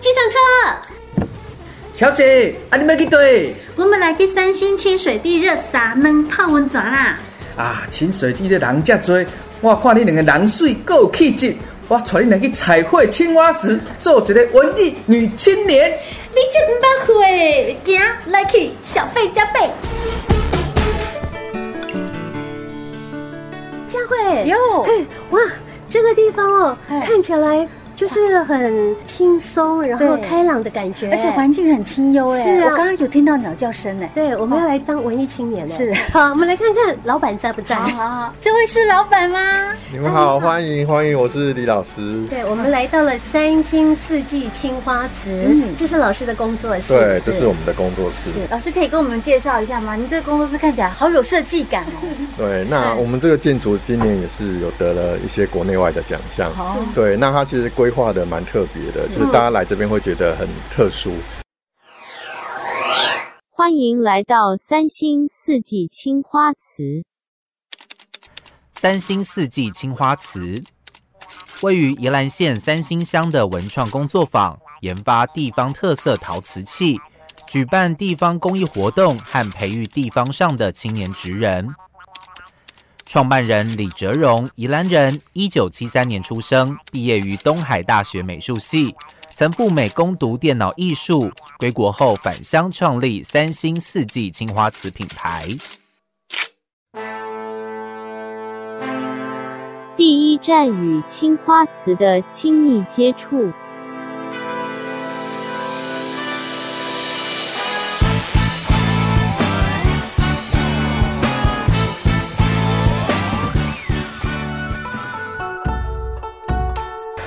机场车。小姐，啊，你们去对？我们来去三星清水地热沙能泡温泉啦。啊，清水地的人遮多，我看你两个人水够有气质，我带你来去彩绘青蛙池，做一个文艺女青年。你真不会，行，来去小费加倍。佳慧，哟，嘿，哇，这个地方哦，看起来就是很轻松，然后开朗的感觉，而且环境很清幽哎。是啊我刚刚有听到鸟叫声哎。对，我们要来当文艺青年了。是好，我们来看看老板在不在？好好好，这位是老板吗？你们好，欢迎欢迎，我是李老师。对，我们来到了三星四季青花瓷，嗯这是老师的工作室。对，这是我们的工作室。老师可以跟我们介绍一下吗？您这个工作室看起来好有设计感哦。对，那我们这个建筑今年也是有得了一些国内外的奖项。好对，那它其实规划的蛮特别的，就是大家来这边会觉得很特殊。欢迎来到三星四季青花瓷。三星四季青花瓷，位于宜兰县三星乡的文创工作坊，研发地方特色陶瓷器，举办地方公益活动和培育地方上的青年职人。创办人李哲荣，宜兰人，一九七三年出生，毕业于东海大学美术系，曾赴美攻读电脑艺术，归国后返乡创立三星四季青花瓷品牌。第一站与青花瓷的亲密接触。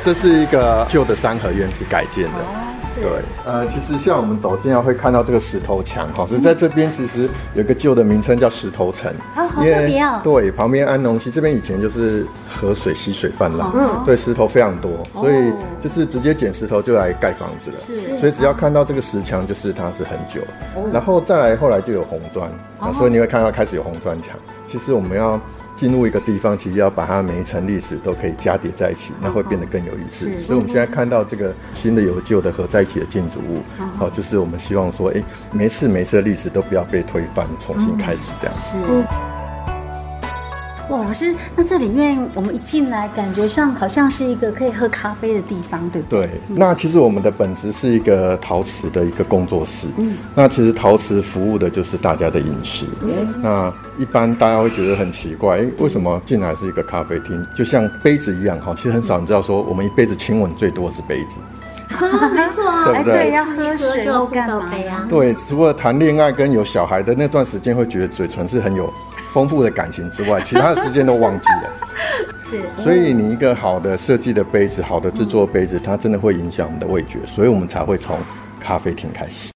这是一个旧的三合院去改建的。对，呃，其实像我们走进来会看到这个石头墙，哈，是在这边其实有一个旧的名称叫石头城，啊好特别哦。对，旁边安农溪这边以前就是河水溪水泛滥，嗯。对，石头非常多，所以就是直接捡石头就来盖房子了，是所以只要看到这个石墙，就是它是很久，然后再来后来就有红砖，啊，所以你会看到开始有红砖墙。其实我们要进入一个地方，其实要把它每一层历史都可以加叠在一起，那会变得更有意思。所以我们现在看到这个新的有旧的合在一起的建筑物，好，就是我们希望说，哎，每一次每一次的历史都不要被推翻，重新开始这样。是。哇，老师，那这里面我们一进来，感觉上好像是一个可以喝咖啡的地方，对不对？对，那其实我们的本质是一个陶瓷的一个工作室。嗯，那其实陶瓷服务的就是大家的饮食。那一般大家会觉得很奇怪，诶，为什么进来是一个咖啡厅？就像杯子一样，哈，其实很少人知道说，我们一辈子亲吻最多是杯子。没错啊，对不对哎要喝水就干嘛碰到杯啊。对，除了谈恋爱跟有小孩的那段时间，会觉得嘴唇是很有丰富的感情之外，其他的时间都忘记了。是，所以你一个好的设计的杯子，好的制作的杯子，它真的会影响我们的味觉，所以我们才会从咖啡厅开始。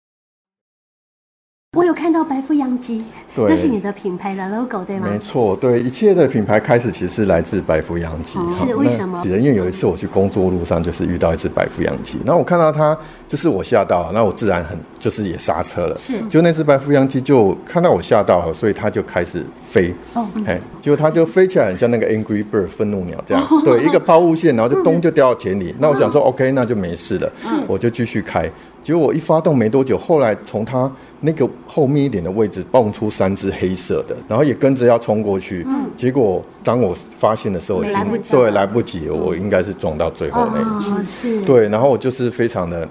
我有看到白富洋鸡，对那是你的品牌的 logo 对吗？没错，对一切的品牌开始其实是来自白腹洋鸡。是好为什么那因为有一次我去工作路上，就是遇到一只白腹洋鸡，然后我看到它，就是我吓到了，那我自然很就是也刹车了。是就那只白腹洋鸡就看到我吓到了，所以它就开始飞。哦哎，结果它就飞起来，很像那个 Angry Bird 愤怒鸟这样。哦 对，一个抛物线，然后就咚就掉到田里。那我想说 OK，那就没事了，我就继续开。结果我一发动没多久，后来从它那个后面一点的位置蹦出三只黑色的，然后也跟着要冲过去。结果当我发现的时候，已经来对来不及了，我应该是撞到最后那一只。哦，是，对，然后我就是非常的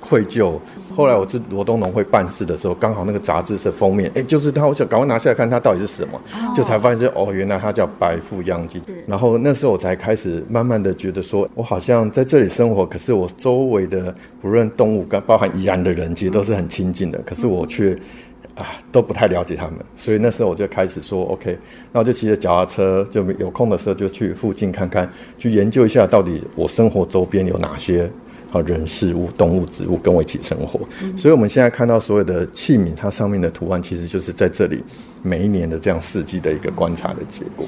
愧疚。后来我去罗东农会办事的时候，刚好那个杂志是封面，哎，就是它，我想赶快拿下来看它到底是什么，就才发现是哦，原来它叫白腹秧鸡。然后那时候我才开始慢慢的觉得说，我好像在这里生活，可是我周围的不论动物跟包含宜兰的人，其实都是很亲近的，可是我却。啊，都不太了解他们，所以那时候我就开始说，OK，那我就骑着脚踏车，就有空的时候就去附近看看，去研究一下到底我生活周边有哪些啊人事物、动物、植物跟我一起生活。所以我们现在看到所有的器皿，它上面的图案，其实就是在这里每一年的这样四季的一个观察的结果。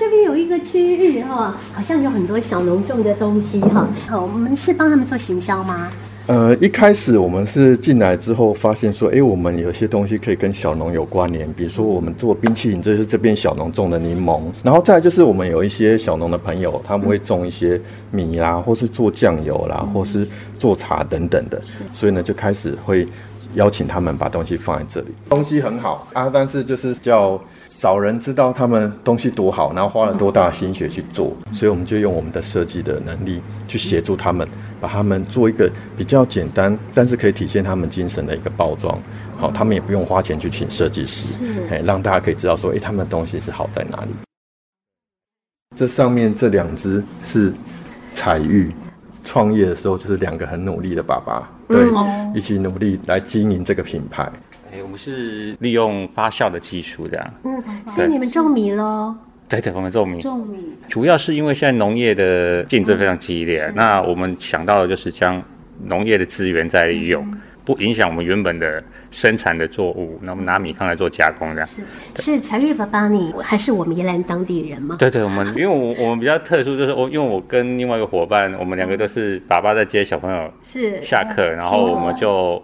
这边有一个区域哈，好像有很多小农种的东西哈。好，我们是帮他们做行销吗？呃，一开始我们是进来之后发现说，哎，我们有些东西可以跟小农有关联，比如说我们做冰淇淋，这是这边小农种的柠檬，然后再来就是我们有一些小农的朋友，他们会种一些米啦，或是做酱油啦，或是做茶等等的，所以呢就开始会邀请他们把东西放在这里，东西很好啊，但是就是叫。少人知道他们东西多好，然后花了多大的心血去做，所以我们就用我们的设计的能力去协助他们，把他们做一个比较简单，但是可以体现他们精神的一个包装。好，他们也不用花钱去请设计师，哎，让大家可以知道说，哎，他们的东西是好在哪里。这上面这两只是彩玉，创业的时候就是两个很努力的爸爸，对，一起努力来经营这个品牌。哎，我们是利用发酵的技术这样。嗯，所以你们种米喽？对对，我们种米。种米，主要是因为现在农业的竞争非常激烈，那我们想到的就是将农业的资源再利用，不影响我们原本的生产的作物，那我们拿米糠来做加工这样。是是，财玉爸爸，你还是我们宜兰当地人吗？对对，我们因为我我们比较特殊，就是我因为我跟另外一个伙伴，我们两个都是爸爸在接小朋友是下课，然后我们就。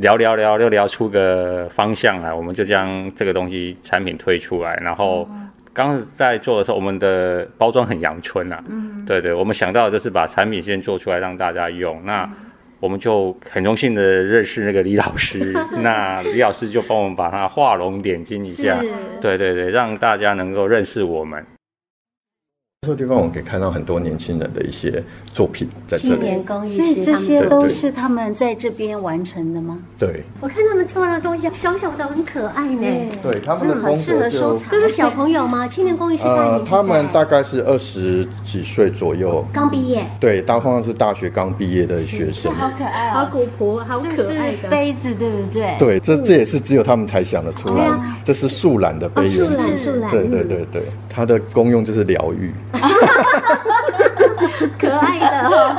聊聊聊，又聊出个方向来，我们就将这个东西产品推出来。然后刚在做的时候，我们的包装很阳春啊，嗯，对对，我们想到的就是把产品先做出来让大家用。那我们就很荣幸的认识那个李老师，那李老师就帮我们把它画龙点睛一下，对对对，让大家能够认识我们。这个地方我们可以看到很多年轻人的一些作品在这里，青年工艺所以，这些都是他们在这边完成的吗？对我看他们做的东西小小的很可爱呢。对，他们的风很适合格就收藏。都是小朋友吗？青年工艺是大呃他们大概是二十几岁左右，刚毕业，对，大通常是大学刚毕业的学生。好可爱好哦！古朴，好可爱的。杯子对不对？对，这这也是只有他们才想得出来。这是树懒的杯子，树懒，对对嗯，对对，它的功用就是疗愈。可爱的哦。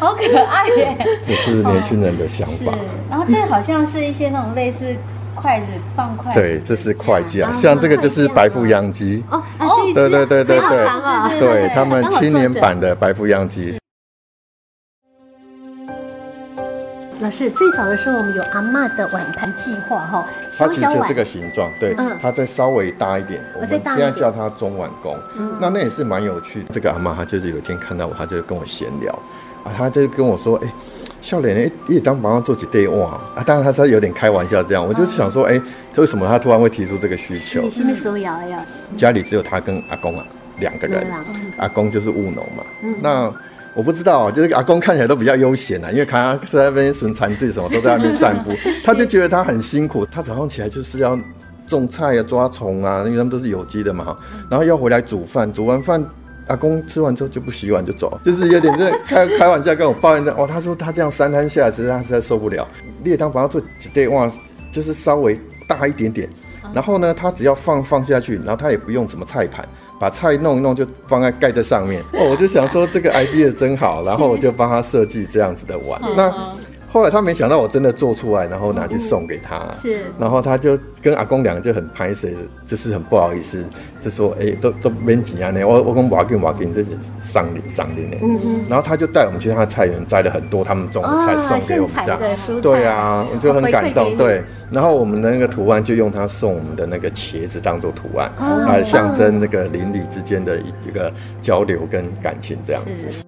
好可爱耶！这是年轻人的想是法。，然后这好像是一些那种类似筷子放筷子，对，这是快匠，啊像这个就是白腹秧鸡。哦，对对对对好对。对他们青年版的白腹秧鸡，老师，最早的时候我们有阿嬷的碗盘计划哈，它小小碗这个形状，对嗯，它再稍微大一点，我们现在叫它中碗工。那那也是蛮有趣的。这个阿妈她就是有一天看到我，她就跟我闲聊啊，她就跟我说，哎。笑脸哎，一张帮他做几对哇啊！当然他是有点开玩笑这样，我就想说，哎，为什么她突然会提出这个需求你？是不是手摇呀？家里只有他跟阿公啊两个人阿公就是务农嘛。嗯那我不知道，就是阿公看起来都比较悠闲啊，因为看他是在那边损残罪什么，都在那边散步，他就觉得他很辛苦。他早上起来就是要种菜啊、抓虫啊，因为他们都是有机的嘛，然后要回来煮饭，煮完饭。阿公吃完之后就不洗碗就走，就是有点在开开玩笑跟我抱怨这样哦，他说他这样三摊下来，实际上实在受不了。列汤把它做几对哇，就是稍微大一点点，然后呢，他只要放放下去，然后他也不用什么菜盘，把菜弄一弄就放在盖在上面。哦，我就想说这个 idea 真好，然后我就帮他设计这样子的碗。那后来他没想到我真的做出来，然后拿去送给他。是然后他就跟阿公两个就很拍谁，就是很不好意思，就说哎、都都没钱啊呢，我我跟瓦给瓦给，这是赏礼赏礼呢。然后他就带我们去他的菜园摘了很多他们种的菜送给我们这样。对啊，我就很感动。对，然后我们的那个图案就用他送我们的那个茄子当做图案，哦来象征那个邻里之间的一一个交流跟感情这样子。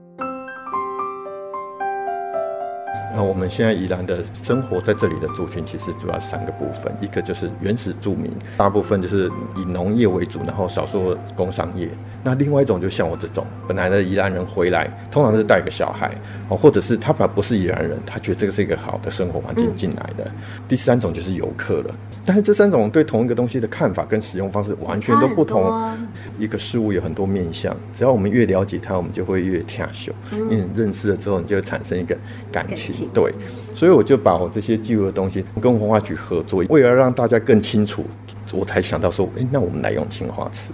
那我们现在宜兰的生活在这里的族群，其实主要三个部分，一个就是原始住民，大部分就是以农业为主，然后少数工商业。那另外一种就像我这种本来的宜兰人回来，通常是带个小孩，哦，或者是他本来不是宜兰人，他觉得这个是一个好的生活环境进来的。第三种就是游客了，但是这三种对同一个东西的看法跟使用方式完全都不同。一个事物有很多面向，只要我们越了解它，我们就会越跳秀。因为你认识了之后，你就会产生一个感情。对，所以我就把我这些记录的东西跟文化局合作，为了让大家更清楚，我才想到说，哎、那我们来用青花瓷，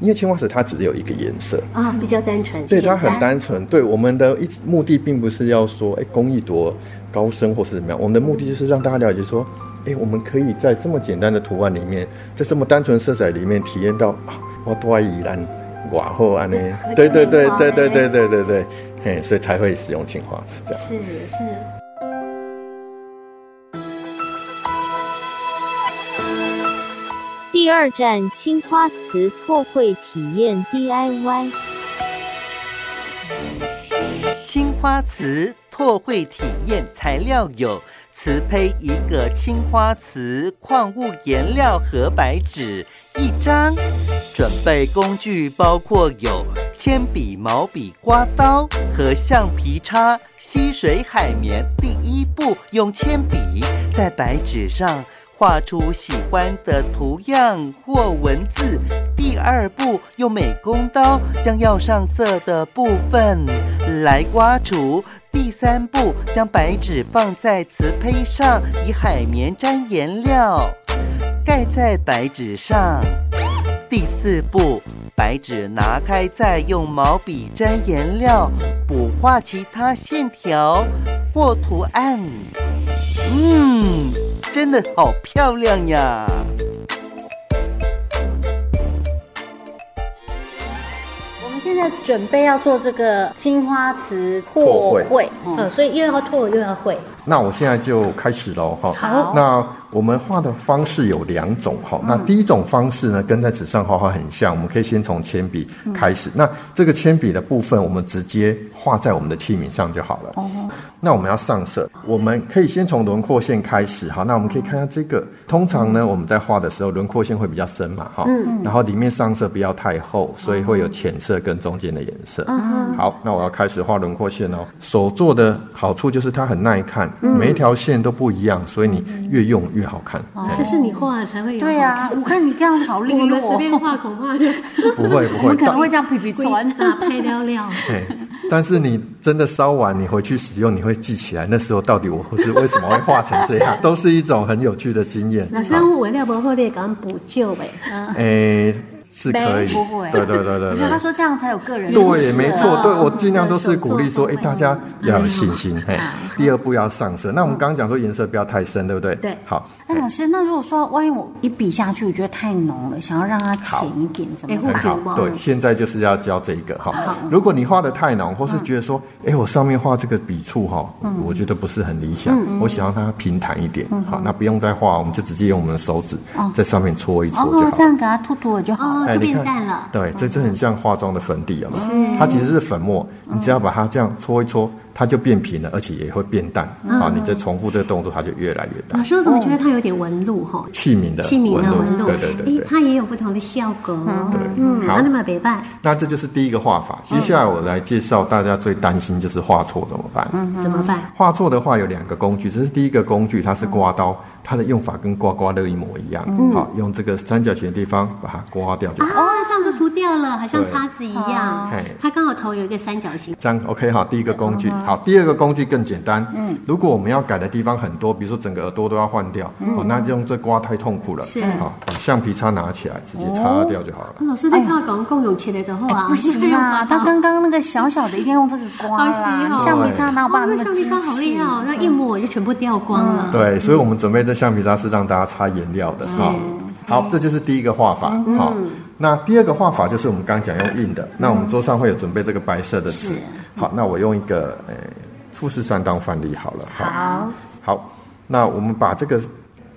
因为青花瓷它只有一个颜色。啊，比较单纯，对，简它很单纯。对，我们的一直目的并不是要说，哎，工艺多高深或是怎么样，我们的目的就是让大家了解说，哎，我们可以在这么简单的图案里面，在这么单纯色彩里面体验到啊，我多爱宜兰瓦后安呢。对对对对对对对对对，所以才会使用青花瓷这样。是是。第二站青花瓷拓绘体验 DIY。青花瓷拓绘体验材料有瓷胚一个、青花瓷矿物颜料和白纸一张。准备工具包括有。铅笔、毛笔、刮刀和橡皮擦、吸水海绵。第一步，用铅笔在白纸上。画出喜欢的图样或文字。第二步，用美工刀将要上色的部分来刮除。第三步，将白纸放在瓷胚上，以海绵沾颜料，盖在白纸上。第四步，白纸拿开，再用毛笔沾颜料，补画其他线条或图案。嗯，真的好漂亮呀！我们现在准备要做这个青花瓷拓拓会会，嗯，嗯，所以又要拓又要会，那我现在就开始喽，哈。好那我们画的方式有两种哈。那第一种方式呢，跟在纸上画画很像，我们可以先从铅笔开始。那这个铅笔的部分，我们直接画在我们的器皿上就好了。哦。那我们要上色，我们可以先从轮廓线开始。哈，那我们可以看下这个。通常呢，我们在画的时候，轮廓线会比较深嘛，哈。嗯。然后里面上色不要太厚，所以会有浅色跟中间的颜色。嗯。好，那我要开始画轮廓线哦。手做的好处就是它很耐看，每一条线都不一样，所以你越用越好看。这是你画的才会有。对啊，我看你这样子好利我落们随便哦，画恐怕就不 会不会，我 们可能但会这样皮皮穿。啊拍料料。对但是你真的烧完，你回去使用，你会记起来那时候到底我是为什么会画成这样，都是一种很有趣的经验。老师，我为了不好，你也敢补救呗？诶、是可以，不会对对对对可是，他。说这样才有个人对，色没错，对我尽量都是鼓励说，哎，大家要有 信心。嘿，第二步要上色。那我们刚刚讲说颜色不要太深，对不对？对好，那，老师，那如果说万一我一笔下去，我觉得太浓了，想要让它浅一点，怎么哎办？好不，好对，现在就是要教这一个哈。如果你画的太浓，或是觉得说，哎、我上面画这个笔触哈，我觉得不是很理想，我想让它平坦一点。好，那不用再画，我们就直接用我们的手指在上面搓一搓就好，哦这。样给它涂涂了就好了。哦，就变淡了。对，这就很像化妆的粉底了嘛。它其实是粉末，你只要把它这样搓一搓，它就变平了，而且也会变淡。好，你再重复这个动作，它就越来越大老。师，我怎么觉得它有点纹路哈？器皿的器皿的纹路，对对对它也有不同的效果嗯，好那么北拜，那这就是第一个画法。接下来我来介绍大家最担心就是画错怎么办？怎么办？画错的话有两个工具，这是第一个工具，它是刮刀，它的用法跟刮刮乐一模一样。好，用这个三角形的地方把它刮掉就好。哦，这样就涂掉了，好像叉子一样。它刚好头有一个三角形。这样 OK 好，第一个工具好，第二个工具更简单。嗯，如果我们要改的地方很多，比如说整个耳朵都要换掉，哦，那就用这刮太痛苦了。是好，把橡皮擦拿起来，直接擦掉就好了。老师，你看讲共用切的之后啊，不行啊，他刚刚那个小小的一定要用这个刮好细啦，哦橡皮擦哪有办法那么精那橡皮擦好厉害哦，细？那一抹就全部掉光了。对，所以我们准备这橡皮擦是让大家擦颜料的哈。好，这就是第一个画法。好，那第二个画法就是我们刚刚讲用印的。那我们桌上会有准备这个白色的纸。好，那我用一个呃富士山当范例好了。好，好，那我们把这个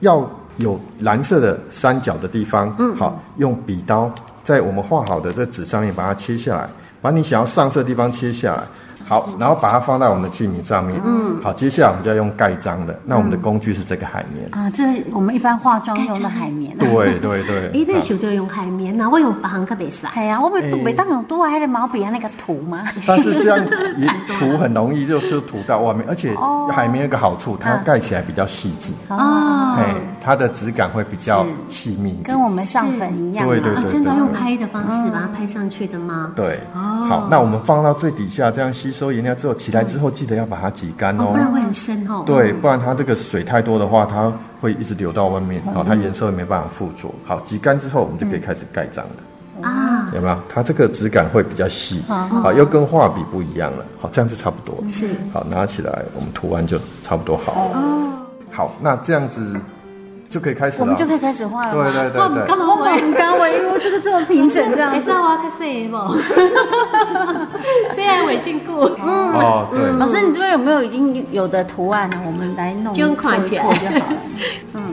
要有蓝色的三角的地方，嗯，好，用笔刀在我们画好的这纸上面把它切下来，把你想要上色的地方切下来。好，然后把它放在我们的器皿上面。嗯，好，接下来我们就要用盖章的。那我们的工具是这个海绵。啊，这是我们一般化妆用的海绵。对对对。哎，那想就用海绵呐，我用白行个袂使。哎呀，我每每当用多还的毛笔啊那个涂吗？但是这样一 涂很容易就就涂到外面，而且海绵有个好处，它盖起来比较细致，哦，哎，它的质感会比较细密。跟我们上粉一样对对对真的用。拍的方式把它拍上去的吗？对，好，那我们放到最底下，这样吸收颜料之后，起来之后记得要把它挤干哦，哦不。然会很深哦。对，不然它这个水太多的话，它会一直流到外面，好，它颜色会没办法附着。好，挤干之后，我们就可以开始盖章了。啊，有没有？它这个质感会比较细，好，又跟画笔不一样了。好，这样就差不多。是好，拿起来，我们涂完就差不多好了。哦，好，那这样子就可以开始了。我们就可以开始画了吗。对对对对。干嘛我们刚我因为这个这么评审这样子还是。要挖个细不？这样为禁锢。嗯，哦，对，老师，你这边有没有已经有的图案呢？我们来弄就款起来做一做就好了。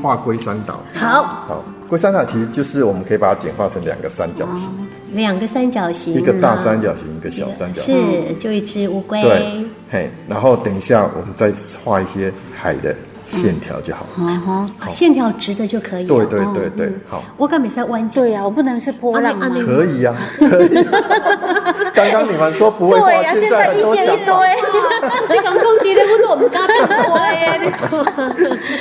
画龟山岛。好，好，龟山岛其实就是我们可以把它简化成两个三角形，两个三角形，一个大三角形，一个小三角形。是，就一只乌龟。对，嘿，然后等一下我们再画一些海的线条就好线条直的就可以了。对对对哦对，好。我敢没在弯角。对呀，我不能是波浪可以呀、可以。刚刚你们说不会画，对呀，现在在意见一。堆。你讲讲第咧，我都唔敢变龟耶！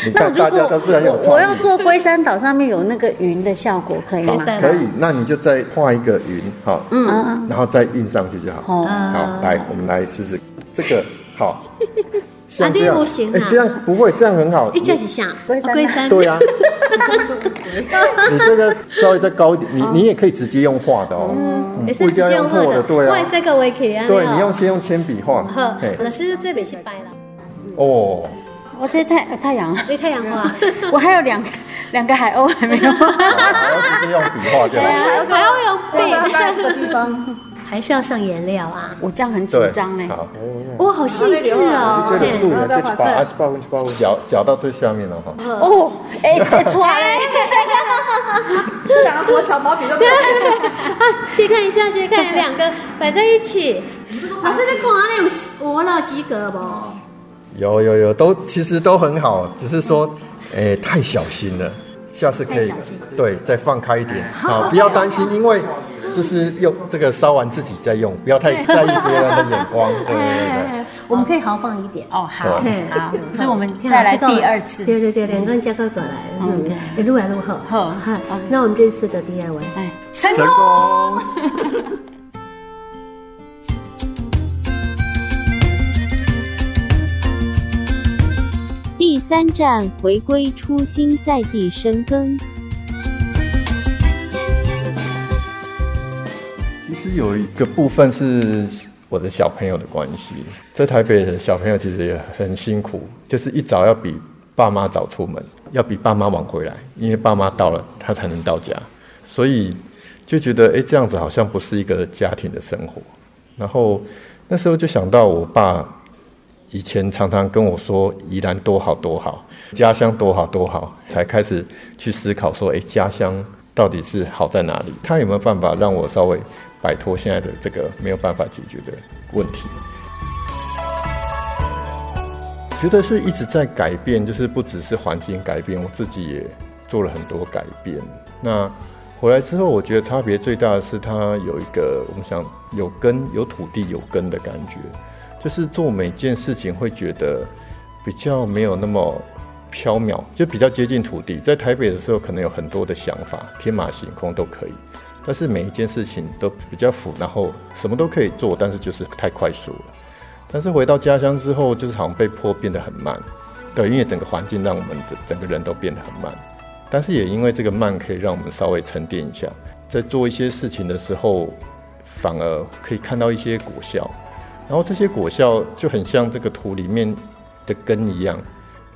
你看，大家都是很有我创意。要做龟山岛上面有那个云的效果，可以吗？可以，那你就再画一个云，好，嗯，然后再印上去就好。哦，好，来，我们来试试这个，好，像这样，行啊。哎，这样不会，这样很好。一只是啥？龟山。对啊，你这个稍微再高一点，你你也可以直接用画的哦，嗯也是直接用画的，破对啊。我也，是个围棋啊。对你用先用铅笔画。好，，嘿，老师这边是白了，哦，我这太呃太阳，为太阳画，我还有两个两个海鸥还没有。好然后直接用笔画就好。还要用笔，这个地方，还是要上颜料啊？我这样很紧对，张哎。好，哇，好细致哦！这个素嘿颜就把啊把把脚脚到最下面了哈。哦，哎，太出来了。这两个国小毛笔都没有。去看一下，去看两个摆在一起。老师，你看那有我了及格不？有有有，都其实都很好，只是说，哎、太小心了，下次可以对再放开一点，好，不要担心，因为就是用这个烧完自己再用，不要太在意别人的眼光，对对对对。我们可以豪放一点。哦，好好，所以我们再来第二次。对对对，两个人加个过来，嗯，一路来路好。好好，那我们这次的 DIY，哎，成。功。第三站回归初心，在地生根。有一个部分是我的小朋友的关系，在台北的小朋友其实也很辛苦，就是一早要比爸妈早出门，要比爸妈晚回来，因为爸妈到了他才能到家，所以就觉得哎，诶这样子好像不是一个家庭的生活。然后那时候就想到我爸以前常常跟我说宜兰多好多好，家乡多好多好，才开始去思考说，哎，家乡到底是好在哪里？他有没有办法让我稍微摆脱现在的这个没有办法解决的问题？觉得是一直在改变，就是不只是环境改变，我自己也做了很多改变。那回来之后，我觉得差别最大的是，它有一个我们想有根、有土地、有根的感觉，就是做每件事情会觉得比较没有那么缥缈，就比较接近土地。在台北的时候，可能有很多的想法，天马行空都可以，但是每一件事情都比较浮，然后什么都可以做，但是就是太快速了。但是回到家乡之后，就是好像被迫变得很慢，对，因为整个环境让我们整整个人都变得很慢。但是也因为这个慢，可以让我们稍微沉淀一下，在做一些事情的时候，反而可以看到一些果效。然后这些果效就很像这个土里面的根一样，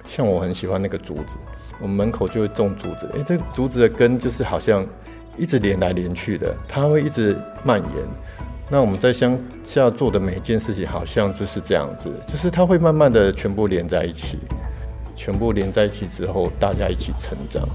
像我很喜欢那个竹子，我们门口就会种竹子。诶，这个竹子的根就是好像一直连来连去的，它会一直蔓延。那我们在乡下做的每一件事情，好像就是这样子，就是它会慢慢的全部连在一起，全部连在一起之后，大家一起成长。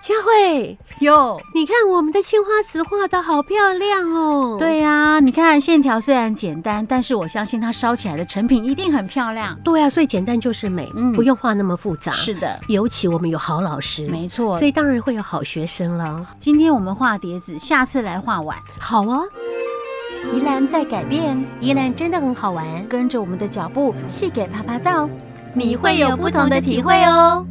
佳慧，有，你看我们的青花瓷画的好漂亮哦。对呀、你看线条虽然简单，但是我相信它烧起来的成品一定很漂亮。对啊，所以简单就是美，嗯不用画那么复杂。是的，尤其我们有好老师，没错。所以当然会有好学生了。今天我们画碟子，下次来画碗。好啊，宜兰在改变，宜兰真的很好玩。跟着我们的脚步，细给啪啪照，你会有不同的体会哦。